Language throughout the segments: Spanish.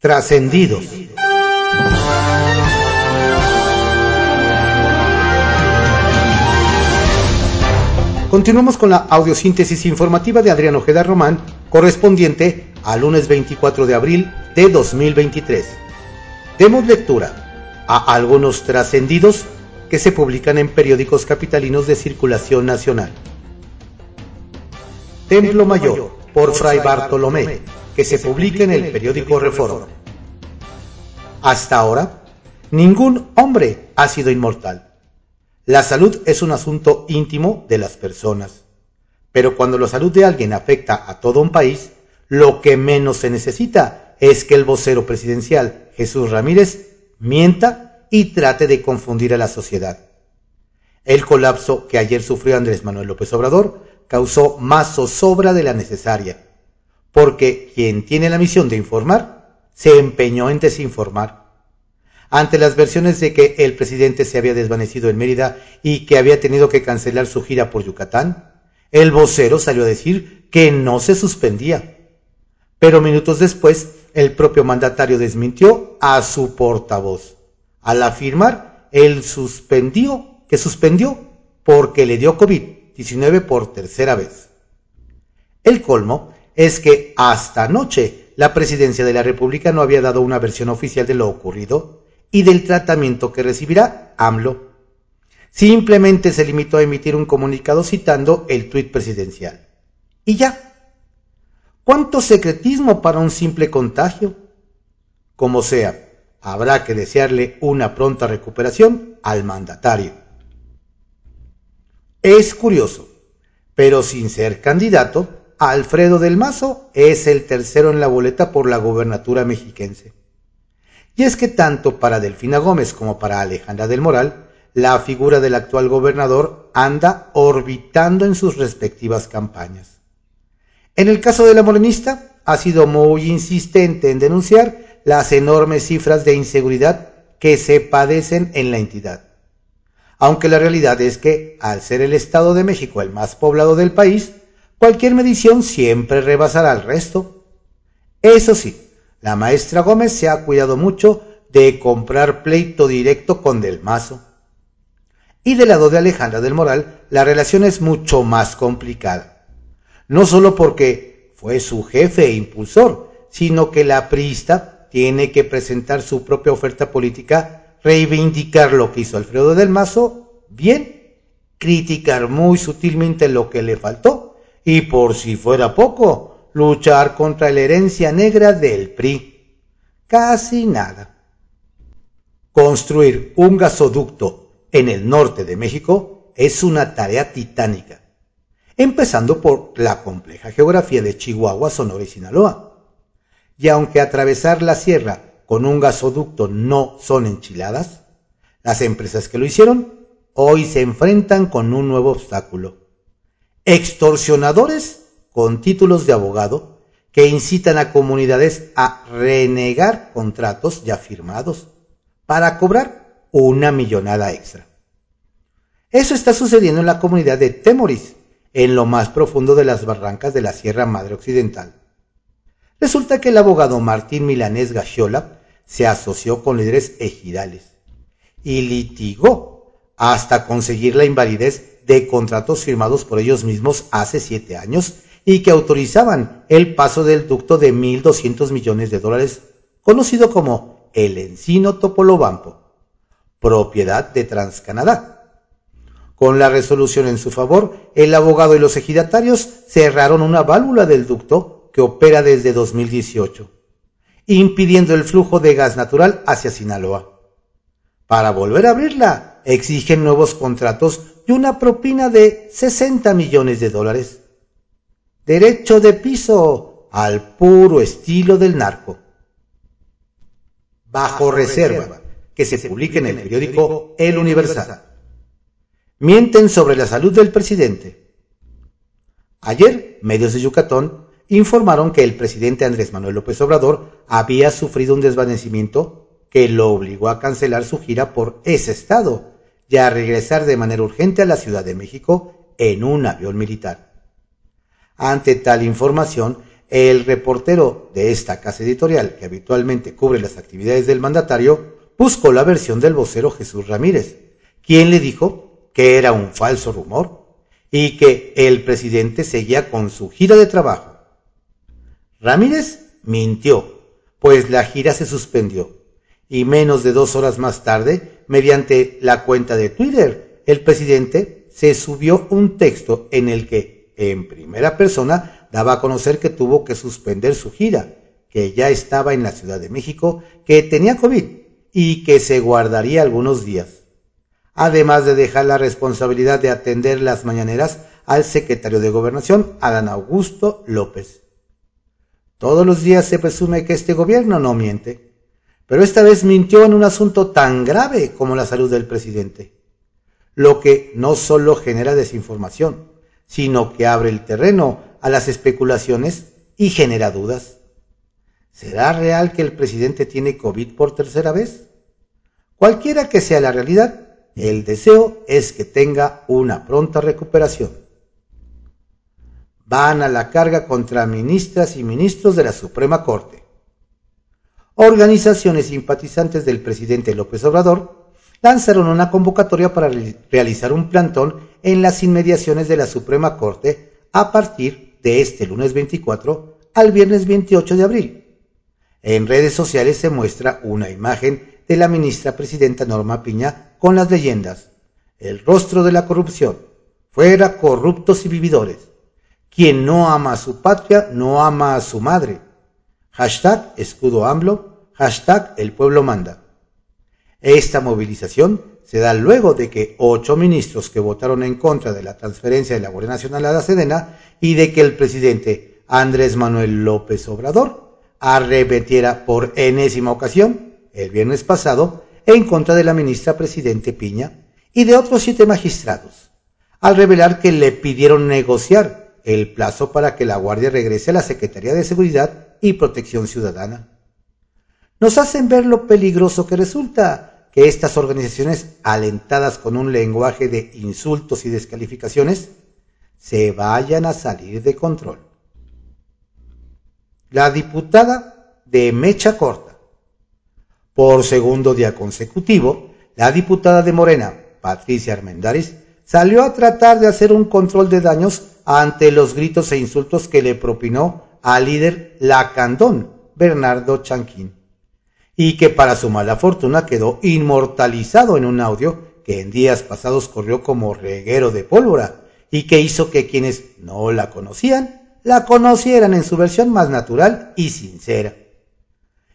Trascendidos. Continuamos con la audiosíntesis informativa de Adrián Ojeda Román, correspondiente al lunes 24 de abril de 2023. Demos lectura a algunos trascendidos que se publican en periódicos capitalinos de circulación nacional. Templo Mayor, por Fray Bartolomé, que se publica en el periódico Reforma. Hasta ahora, ningún hombre ha sido inmortal. La salud es un asunto íntimo de las personas, pero cuando la salud de alguien afecta a todo un país, lo que menos se necesita es que el vocero presidencial, Jesús Ramírez, mienta y trate de confundir a la sociedad. El colapso que ayer sufrió Andrés Manuel López Obrador causó más zozobra de la necesaria, porque quien tiene la misión de informar se empeñó en desinformar ante las versiones de que el presidente se había desvanecido en Mérida y que había tenido que cancelar su gira por Yucatán, el vocero salió a decir que no se suspendía. Pero minutos después, el propio mandatario desmintió a su portavoz, al afirmar el suspendió, que suspendió porque le dio COVID-19 por tercera vez. El colmo es que hasta anoche la presidencia de la República no había dado una versión oficial de lo ocurrido y del tratamiento que recibirá AMLO. Simplemente se limitó a emitir un comunicado citando el tuit presidencial. Y ya. ¿Cuánto secretismo para un simple contagio? Como sea, habrá que desearle una pronta recuperación al mandatario. Es curioso, pero sin ser candidato, Alfredo del Mazo es el tercero en la boleta por la gobernatura mexiquense. Y es que tanto para Delfina Gómez como para Alejandra del Moral, la figura del actual gobernador anda orbitando en sus respectivas campañas. En el caso de la morenista, ha sido muy insistente en denunciar las enormes cifras de inseguridad que se padecen en la entidad. Aunque la realidad es que, al ser el Estado de México el más poblado del país, cualquier medición siempre rebasará al resto. Eso sí, la maestra Gómez se ha cuidado mucho de comprar pleito directo con Del Mazo. Y del lado de Alejandra del Moral, la relación es mucho más complicada. No solo porque fue su jefe e impulsor, sino que la priista tiene que presentar su propia oferta política, reivindicar lo que hizo Alfredo del Mazo, bien, criticar muy sutilmente lo que le faltó, y por si fuera poco, luchar contra la herencia negra del PRI. Casi nada. Construir un gasoducto en el norte de México es una tarea titánica, empezando por la compleja geografía de Chihuahua, Sonora y Sinaloa. Y aunque atravesar la sierra con un gasoducto no son enchiladas, las empresas que lo hicieron hoy se enfrentan con un nuevo obstáculo. Extorsionadores con títulos de abogado que incitan a comunidades a renegar contratos ya firmados para cobrar una millonada extra. Eso está sucediendo en la comunidad de Temoris, en lo más profundo de las barrancas de la Sierra Madre Occidental. Resulta que el abogado Martín Milanés Gachiola se asoció con líderes ejidales y litigó hasta conseguir la invalidez de contratos firmados por ellos mismos hace siete años y que autorizaban el paso del ducto de 1.200 millones de dólares, conocido como el Encino Topolobampo, propiedad de Transcanadá. Con la resolución en su favor, el abogado y los ejidatarios cerraron una válvula del ducto que opera desde 2018, impidiendo el flujo de gas natural hacia Sinaloa. Para volver a abrirla, exigen nuevos contratos y una propina de 60 millones de dólares derecho de piso al puro estilo del narco. Bajo reserva, que se publique en el periódico El Universal. Mienten sobre la salud del presidente. Ayer, medios de Yucatán informaron que el presidente Andrés Manuel López Obrador había sufrido un desvanecimiento que lo obligó a cancelar su gira por ese estado y a regresar de manera urgente a la Ciudad de México en un avión militar. Ante tal información, el reportero de esta casa editorial, que habitualmente cubre las actividades del mandatario, buscó la versión del vocero Jesús Ramírez, quien le dijo que era un falso rumor y que el presidente seguía con su gira de trabajo. Ramírez mintió, pues la gira se suspendió y menos de dos horas más tarde, mediante la cuenta de Twitter, el presidente se subió un texto en el que, en primera persona, daba a conocer que tuvo que suspender su gira, que ya estaba en la Ciudad de México, que tenía COVID y que se guardaría algunos días. Además de dejar la responsabilidad de atender las mañaneras al secretario de Gobernación, Adán Augusto López. Todos los días se presume que este gobierno no miente, pero esta vez mintió en un asunto tan grave como la salud del presidente, lo que no solo genera desinformación, sino que abre el terreno a las especulaciones y genera dudas. ¿Será real que el presidente tiene COVID por tercera vez? Cualquiera que sea la realidad, el deseo es que tenga una pronta recuperación. Van a la carga contra ministras y ministros de la Suprema Corte. Organizaciones simpatizantes del presidente López Obrador lanzaron una convocatoria para realizar un plantón en las inmediaciones de la Suprema Corte a partir de este lunes 24 al viernes 28 de abril en redes sociales se muestra una imagen de la ministra presidenta Norma Piña con las leyendas El rostro de la corrupción, fuera corruptos y vividores. Quien no ama a su patria no ama a su madre. Hashtag escudo AMLO, hashtag el pueblo manda. Esta movilización se da luego de que ocho ministros que votaron en contra de la transferencia de la Guardia Nacional a la Sedena y de que el presidente Andrés Manuel López Obrador arremetiera por enésima ocasión, el viernes pasado, en contra de la ministra Presidente Piña y de otros siete magistrados, al revelar que le pidieron negociar el plazo para que la Guardia regrese a la Secretaría de Seguridad y Protección Ciudadana. Nos hacen ver lo peligroso que resulta que estas organizaciones, alentadas con un lenguaje de insultos y descalificaciones, se vayan a salir de control la diputada de Mecha Corta. Por segundo día consecutivo, la diputada de Morena, Patricia Armendáriz, salió a tratar de hacer un control de daños ante los gritos e insultos que le propinó al líder Lacandón, Bernardo Chanquín, y que para su mala fortuna quedó inmortalizado en un audio que en días pasados corrió como reguero de pólvora y que hizo que quienes no la conocían la conocieran en su versión más natural y sincera.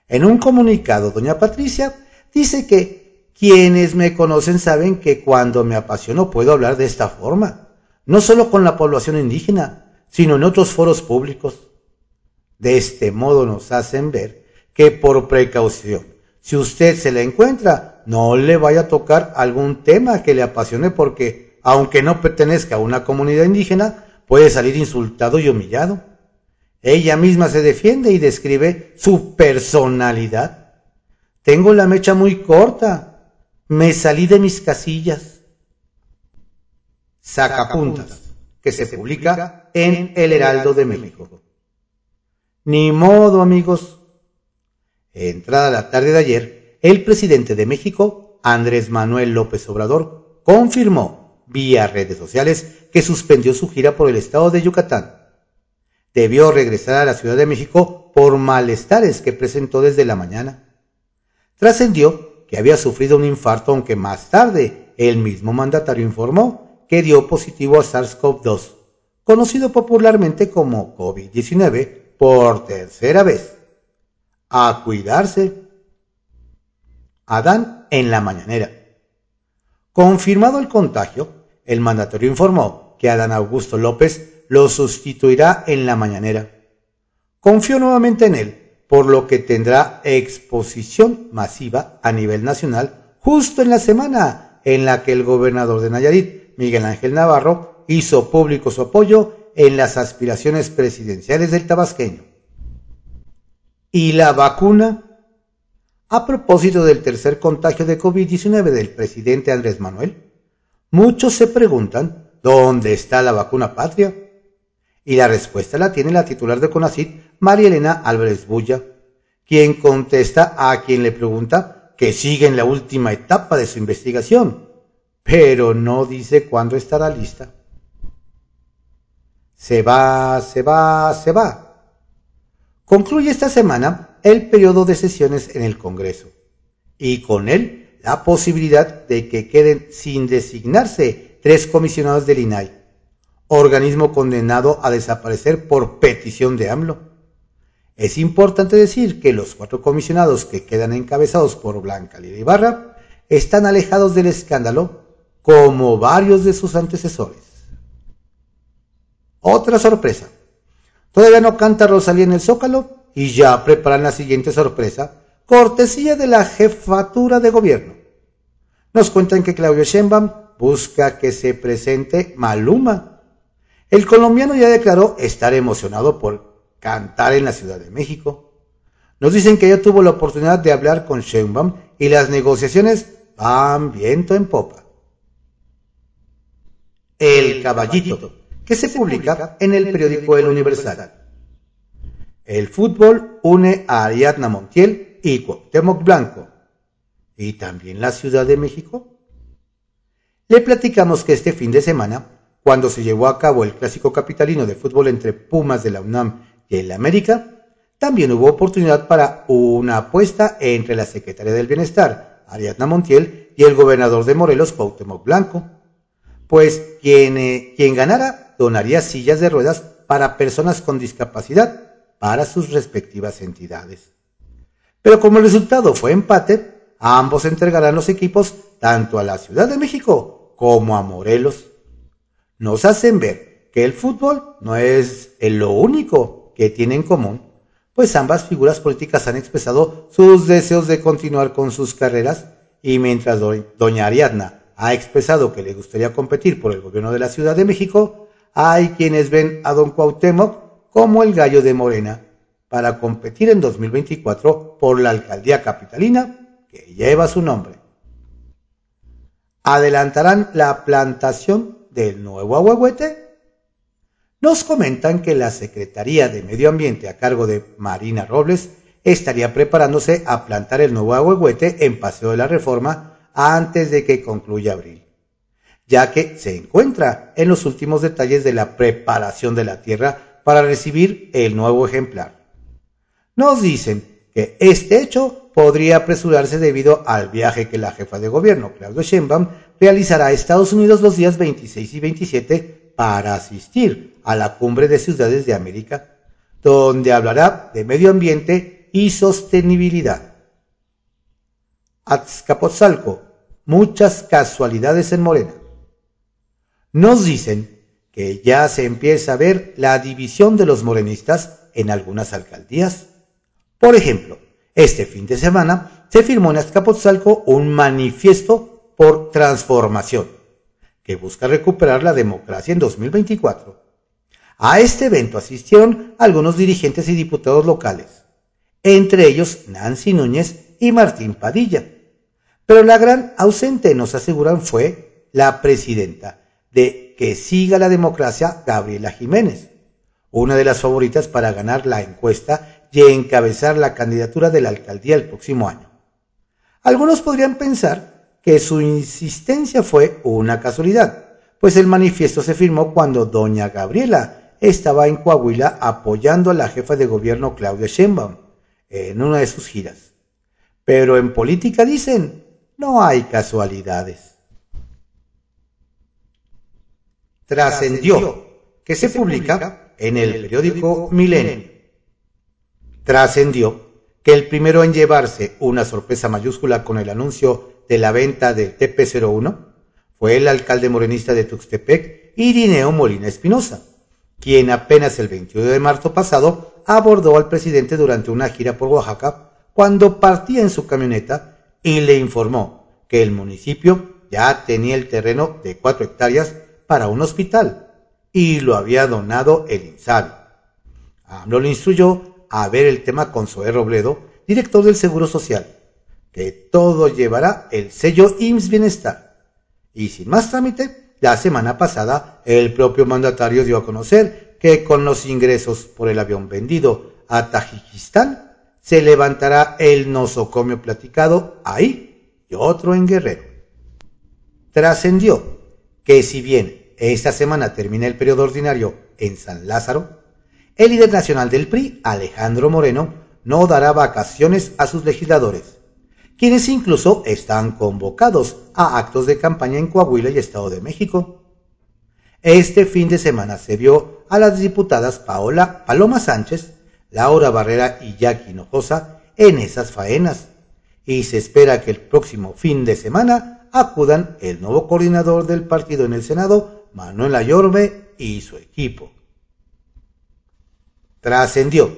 En un comunicado, doña Patricia dice que quienes me conocen saben que cuando me apasiono puedo hablar de esta forma, no solo con la población indígena, sino en otros foros públicos. De este modo nos hacen ver que por precaución, si usted se la encuentra, no le vaya a tocar algún tema que le apasione porque, aunque no pertenezca a una comunidad indígena, puede salir insultado y humillado. Ella misma se defiende y describe su personalidad. Tengo la mecha muy corta. Me salí de mis casillas. Sacapuntas, que se publica en El Heraldo de México. Ni modo, amigos. Entrada la tarde de ayer, el presidente de México, Andrés Manuel López Obrador, confirmó vía redes sociales que suspendió su gira por el estado de Yucatán. Debió regresar a la Ciudad de México por malestares que presentó desde la mañana. Trascendió que había sufrido un infarto, aunque más tarde el mismo mandatario informó que dio positivo a SARS-CoV-2, conocido popularmente como COVID-19, por tercera vez. A cuidarse. Adán en la mañanera. Confirmado el contagio, el mandatario informó que Adán Augusto López lo sustituirá en la mañanera. Confío nuevamente en él, por lo que tendrá exposición masiva a nivel nacional justo en la semana en la que el gobernador de Nayarit, Miguel Ángel Navarro, hizo público su apoyo en las aspiraciones presidenciales del tabasqueño. ¿Y la vacuna? A propósito del tercer contagio de COVID-19 del presidente Andrés Manuel, Muchos se preguntan, ¿dónde está la vacuna patria? Y la respuesta la tiene la titular de CONACIT, María Elena Álvarez Bulla, quien contesta a quien le pregunta que sigue en la última etapa de su investigación, pero no dice cuándo estará lista. Se va, se va, se va. Concluye esta semana el periodo de sesiones en el Congreso y con él la posibilidad de que queden sin designarse tres comisionados del INAI, organismo condenado a desaparecer por petición de AMLO. Es importante decir que los cuatro comisionados que quedan encabezados por Blanca Lila Ibarra están alejados del escándalo como varios de sus antecesores. Otra sorpresa. Todavía no canta Rosalía en el Zócalo y ya preparan la siguiente sorpresa, cortesía de la jefatura de gobierno. Nos cuentan que Claudio Sheinbaum busca que se presente Maluma. El colombiano ya declaró estar emocionado por cantar en la Ciudad de México. Nos dicen que ya tuvo la oportunidad de hablar con Sheinbaum y las negociaciones van viento en popa. El Caballito, que se publica en el periódico El Universal. El fútbol une a Ariadna Montiel y Cuauhtémoc Blanco. ¿Y también la Ciudad de México? Le platicamos que este fin de semana, cuando se llevó a cabo el clásico capitalino de fútbol entre Pumas de la UNAM en la América, también hubo oportunidad para una apuesta entre la secretaria del Bienestar, Ariadna Montiel, y el gobernador de Morelos, Cuauhtémoc Blanco. Pues quien, eh, quien ganara donaría sillas de ruedas para personas con discapacidad para sus respectivas entidades. Pero como el resultado fue empate, ambos entregarán los equipos tanto a la Ciudad de México como a Morelos. Nos hacen ver que el fútbol no es lo único que tiene en común, pues ambas figuras políticas han expresado sus deseos de continuar con sus carreras y mientras doña Ariadna ha expresado que le gustaría competir por el gobierno de la Ciudad de México, hay quienes ven a don Cuauhtémoc como el gallo de Morena para competir en 2024 por la alcaldía capitalina que lleva su nombre. Adelantarán la plantación del nuevo ahuehuete nos comentan que la Secretaría de Medio Ambiente a cargo de Marina Robles estaría preparándose a plantar el nuevo ahuehuete en Paseo de la Reforma antes de que concluya abril, ya que se encuentra en los últimos detalles de la preparación de la tierra para recibir el nuevo ejemplar. Nos dicen que este hecho podría apresurarse debido al viaje que la jefa de gobierno, Claudio Sheinbaum, realizará a Estados Unidos los días 26 y 27 para asistir a la Cumbre de Ciudades de América, donde hablará de medio ambiente y sostenibilidad. Azcapotzalco, muchas casualidades en Morena. Nos dicen que ya se empieza a ver la división de los morenistas en algunas alcaldías. Por ejemplo, este fin de semana se firmó en Azcapotzalco un manifiesto por transformación que busca recuperar la democracia en 2024 a este evento asistieron algunos dirigentes y diputados locales, entre ellos Nancy Núñez y Martín Padilla. Pero la gran ausente, nos aseguran, fue la presidenta de Que siga la democracia, Gabriela Jiménez, una de las favoritas para ganar la encuesta y encabezar la candidatura de la alcaldía el próximo año. Algunos podrían pensar que su insistencia fue una casualidad, pues el manifiesto se firmó cuando doña Gabriela estaba en Coahuila apoyando a la jefa de gobierno Claudia Sheinbaum en una de sus giras. Pero en política dicen, no hay casualidades. Trascendió, que se publica en el periódico Milenio. Trascendió que el primero en llevarse una sorpresa mayúscula con el anuncio de la venta del TP01 fue el alcalde morenista de Tuxtepec, Irineo Molina Espinosa quien apenas el 21 de marzo pasado abordó al presidente durante una gira por Oaxaca cuando partía en su camioneta y le informó que el municipio ya tenía el terreno de cuatro hectáreas para un hospital y lo había donado el INSABI. AMLO le instruyó a ver el tema con Zoé Robledo, director del Seguro Social, que todo llevará el sello IMSS Bienestar. Y sin más trámite, la semana pasada, el propio mandatario dio a conocer que con los ingresos por el avión vendido a Tajikistán se levantará el nosocomio platicado ahí y otro en Guerrero. Trascendió que si bien esta semana termina el periodo ordinario en San Lázaro, el líder nacional del PRI, Alejandro Moreno, no dará vacaciones a sus legisladores, quienes incluso están convocados a actos de campaña en Coahuila y Estado de México. Este fin de semana se vio a las diputadas Paola Paloma Sánchez Laura Barrera y Jackie Hinojosa en esas faenas y se espera que el próximo fin de semana acudan el nuevo coordinador del partido en el Senado, Manuel Ayorbe, y su equipo. Trascendió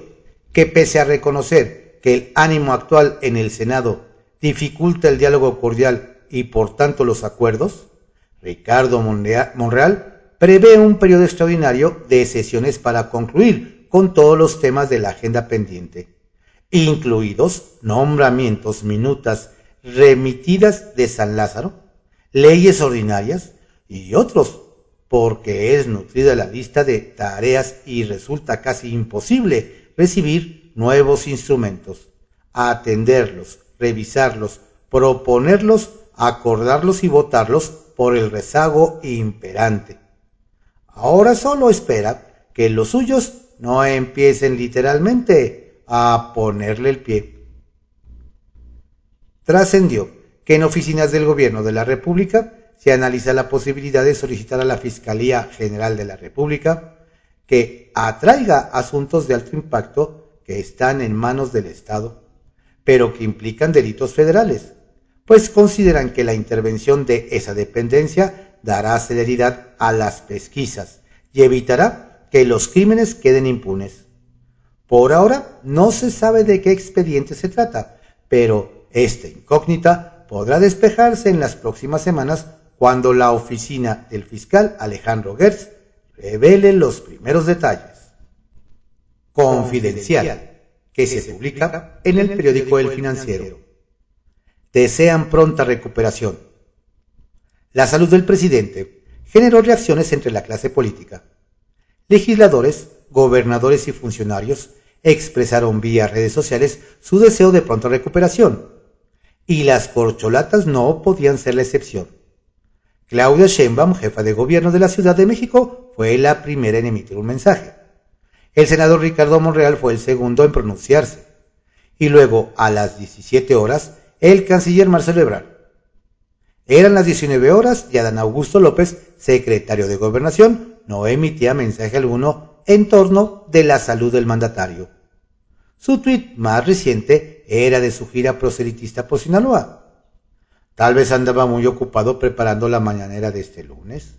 que pese a reconocer que el ánimo actual en el Senado dificulta el diálogo cordial y por tanto los acuerdos, Ricardo Monreal prevé un periodo extraordinario de sesiones para concluir con todos los temas de la agenda pendiente, incluidos nombramientos, minutas remitidas de San Lázaro, leyes ordinarias y otros, porque es nutrida la lista de tareas y resulta casi imposible recibir nuevos instrumentos, atenderlos, revisarlos, proponerlos, acordarlos y votarlos por el rezago imperante. Ahora solo espera que los suyos no empiecen literalmente a ponerle el pie. Trascendió que en oficinas del Gobierno de la República se analiza la posibilidad de solicitar a la Fiscalía General de la República que atraiga asuntos de alto impacto que están en manos del Estado, pero que implican delitos federales, pues consideran que la intervención de esa dependencia dará celeridad a las pesquisas y evitará que los crímenes queden impunes. Por ahora no se sabe de qué expediente se trata, pero esta incógnita podrá despejarse en las próximas semanas cuando la oficina del fiscal Alejandro Gertz revele los primeros detalles. Confidencial, que se publica en el periódico El Financiero. Desean pronta recuperación. La salud del presidente generó reacciones entre la clase política. Legisladores, gobernadores y funcionarios expresaron vía redes sociales su deseo de pronta recuperación, y las corcholatas no podían ser la excepción. Claudia Sheinbaum, jefa de gobierno de la Ciudad de México, fue la primera en emitir un mensaje. El senador Ricardo Monreal fue el segundo en pronunciarse. Y luego, a las 17 horas, el canciller Marcelo Ebrard. Eran las 19 horas y Adán Augusto López, secretario de Gobernación, no emitía mensaje alguno en torno de la salud del mandatario. Su tuit más reciente era de su gira proselitista por Sinaloa. Tal vez andaba muy ocupado preparando la mañanera de este lunes.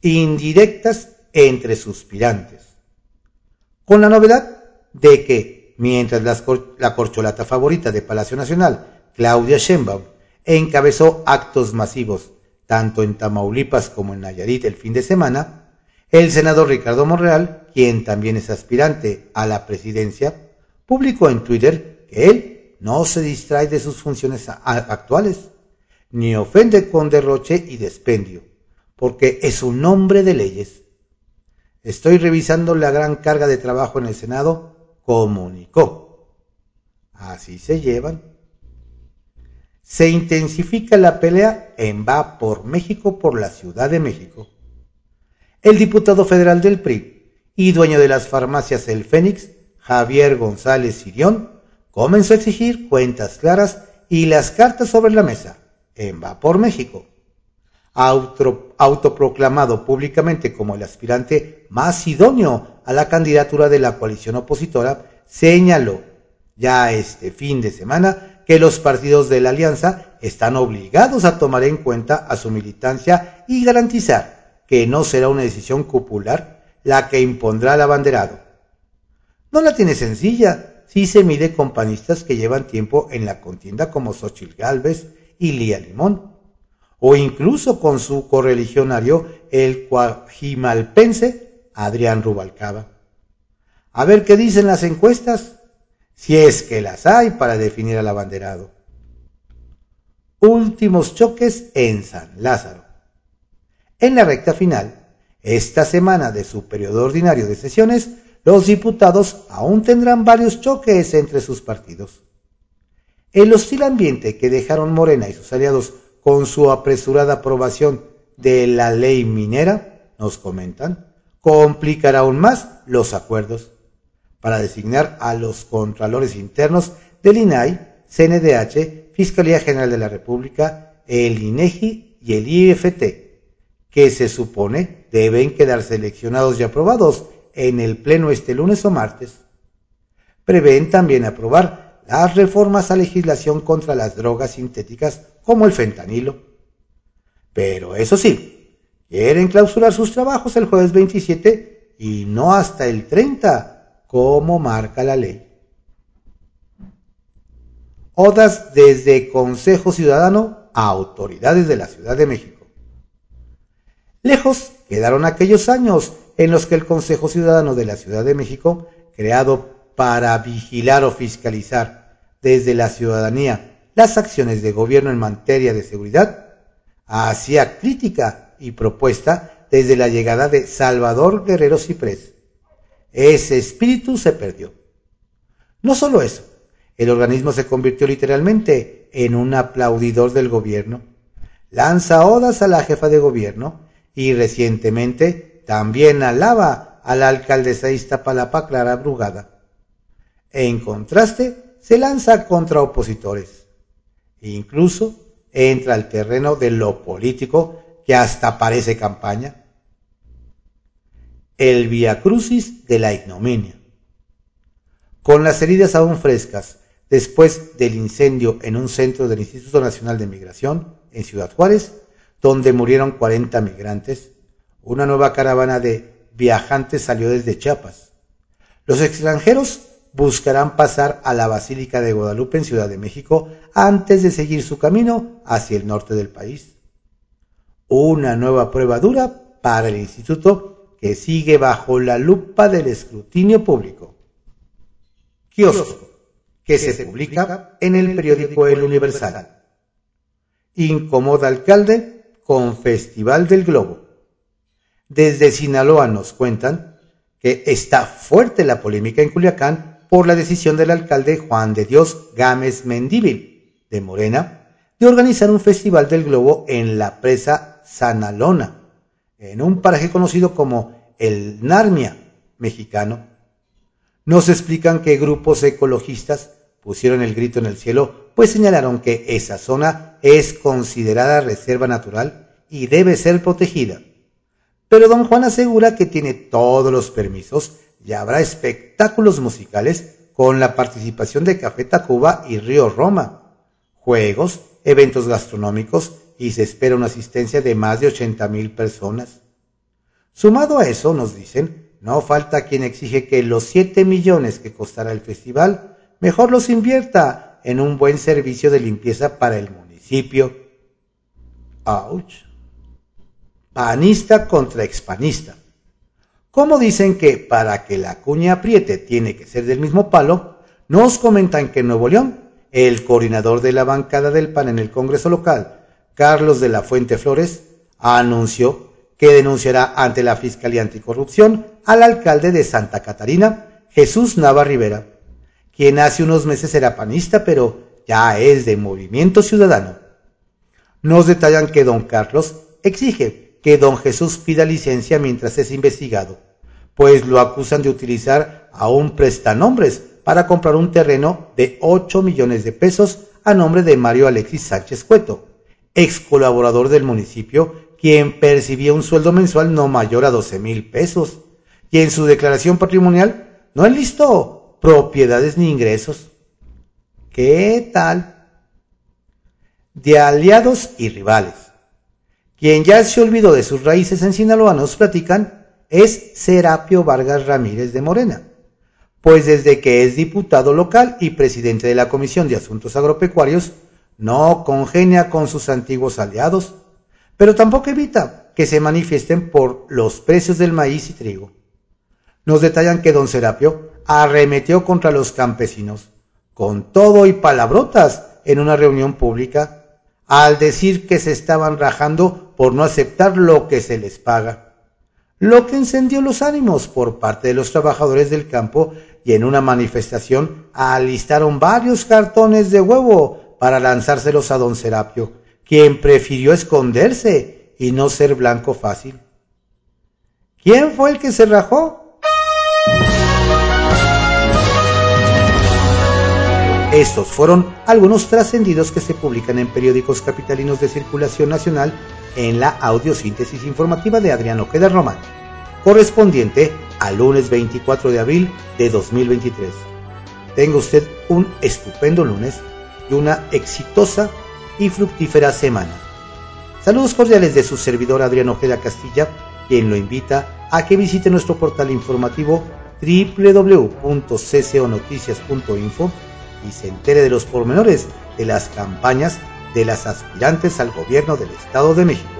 Indirectas entre suspirantes. Con la novedad de que, mientras la corcholata favorita de Palacio Nacional, Claudia Sheinbaum, encabezó actos masivos tanto en Tamaulipas como en Nayarit el fin de semana, el senador Ricardo Monreal, quien también es aspirante a la presidencia, publicó en Twitter que él no se distrae de sus funciones actuales, ni ofende con derroche y despendio, porque es un hombre de leyes. Estoy revisando la gran carga de trabajo en el Senado, comunicó. Así se llevan se intensifica la pelea en Va por México por la Ciudad de México. El diputado federal del PRI y dueño de las farmacias El Fénix, Javier González Sirión, comenzó a exigir cuentas claras y las cartas sobre la mesa en Va por México. autoproclamado públicamente como el aspirante más idóneo a la candidatura de la coalición opositora, señaló ya este fin de semana que los partidos de la alianza están obligados a tomar en cuenta a su militancia y garantizar que no será una decisión cupular la que impondrá el abanderado. No la tiene sencilla si se mide con panistas que llevan tiempo en la contienda como Xochil Gálvez y Lía Limón, o incluso con su correligionario el cuajimalpense Adrián Rubalcaba. A ver qué dicen las encuestas si es que las hay para definir al abanderado. Últimos choques en San Lázaro. En la recta final, esta semana de su periodo ordinario de sesiones, los diputados aún tendrán varios choques entre sus partidos. El hostil ambiente que dejaron Morena y sus aliados con su apresurada aprobación de la ley minera, nos comentan, complicará aún más los acuerdos para designar a los contralores internos del INAI, CNDH, Fiscalía General de la República, el INEGI y el IFT, que se supone deben quedar seleccionados y aprobados en el Pleno este lunes o martes. Prevén también aprobar las reformas a legislación contra las drogas sintéticas como el fentanilo. Pero eso sí, quieren clausurar sus trabajos el jueves 27 y no hasta el 30, como marca la ley. Odas desde Consejo Ciudadano a autoridades de la Ciudad de México. Lejos quedaron aquellos años en los que el Consejo Ciudadano de la Ciudad de México, creado para vigilar o fiscalizar desde la ciudadanía las acciones de gobierno en materia de seguridad, hacía crítica y propuesta desde la llegada de Salvador Guerrero Ciprés. Ese espíritu se perdió. No solo eso, el organismo se convirtió literalmente en un aplaudidor del gobierno. Lanza odas a la jefa de gobierno y recientemente también alaba a la alcaldesa de Iztapalapa, Clara Brugada. En contraste, se lanza contra opositores. Incluso entra al terreno de lo político que hasta parece campaña. El via crucis de la ignominia. Con las heridas aún frescas, después del incendio en un centro del Instituto Nacional de Migración en Ciudad Juárez, donde murieron 40 migrantes, una nueva caravana de viajantes salió desde Chiapas. Los extranjeros buscarán pasar a la Basílica de Guadalupe en Ciudad de México antes de seguir su camino hacia el norte del país. Una nueva prueba dura para el instituto que sigue bajo la lupa del escrutinio público. Kiosco, que se publica en el periódico El Universal. Incomoda alcalde con Festival del Globo. Desde Sinaloa nos cuentan que está fuerte la polémica en Culiacán por la decisión del alcalde Juan de Dios Gámez Mendíbil de Morena de organizar un festival del globo en la presa Sanalona, en un paraje conocido como el Narmia mexicano. Nos explican que grupos ecologistas pusieron el grito en el cielo, pues señalaron que esa zona es considerada reserva natural y debe ser protegida. Pero don Juan asegura que tiene todos los permisos y habrá espectáculos musicales con la participación de Café Tacuba y Río Roma, juegos, eventos gastronómicos y se espera una asistencia de más de 80 mil personas. Sumado a eso, nos dicen, no falta quien exige que los 7 millones que costará el festival mejor los invierta en un buen servicio de limpieza para el municipio. ¡Auch! Panista contra expanista. Como dicen que para que la cuña apriete tiene que ser del mismo palo, nos comentan que en Nuevo León, el coordinador de la bancada del PAN en el Congreso local, Carlos de la Fuente Flores, anunció que denunciará ante la Fiscalía Anticorrupción al alcalde de Santa Catarina, Jesús Nava Rivera, quien hace unos meses era panista, pero ya es de Movimiento Ciudadano. Nos detallan que don Carlos exige que don Jesús pida licencia mientras es investigado, pues lo acusan de utilizar a un prestanombres para comprar un terreno de 8 millones de pesos a nombre de Mario Alexis Sánchez Cueto, ex colaborador del municipio, quien percibía un sueldo mensual no mayor a 12 mil pesos, y en su declaración patrimonial no enlistó propiedades ni ingresos. ¿Qué tal? De aliados y rivales. Quien ya se olvidó de sus raíces en Sinaloa, nos platican, es Serapio Vargas Ramírez de Morena, pues desde que es diputado local y presidente de la Comisión de Asuntos Agropecuarios, no congenia con sus antiguos aliados, pero tampoco evita que se manifiesten por los precios del maíz y trigo. Nos detallan que don Serapio arremetió contra los campesinos, con todo y palabrotas, en una reunión pública, al decir que se estaban rajando por no aceptar lo que se les paga. lo que encendió los ánimos por parte de los trabajadores del campo y en una manifestación alistaron varios cartones de huevo para lanzárselos a don Serapio, quien prefirió esconderse y no ser blanco fácil. ¿Quién fue el que se rajó? Estos fueron algunos trascendidos que se publican en periódicos capitalinos de circulación nacional en la audiosíntesis informativa de Adrián Ojeda Román, correspondiente al lunes 24 de abril de 2023. Tenga usted un estupendo lunes y una exitosa y fructífera semana. Saludos cordiales de su servidor Adrián Ojeda Castilla quien lo invita a que visite nuestro portal informativo www.cconoticias.info y se entere de los pormenores de las campañas de las aspirantes al gobierno del Estado de México.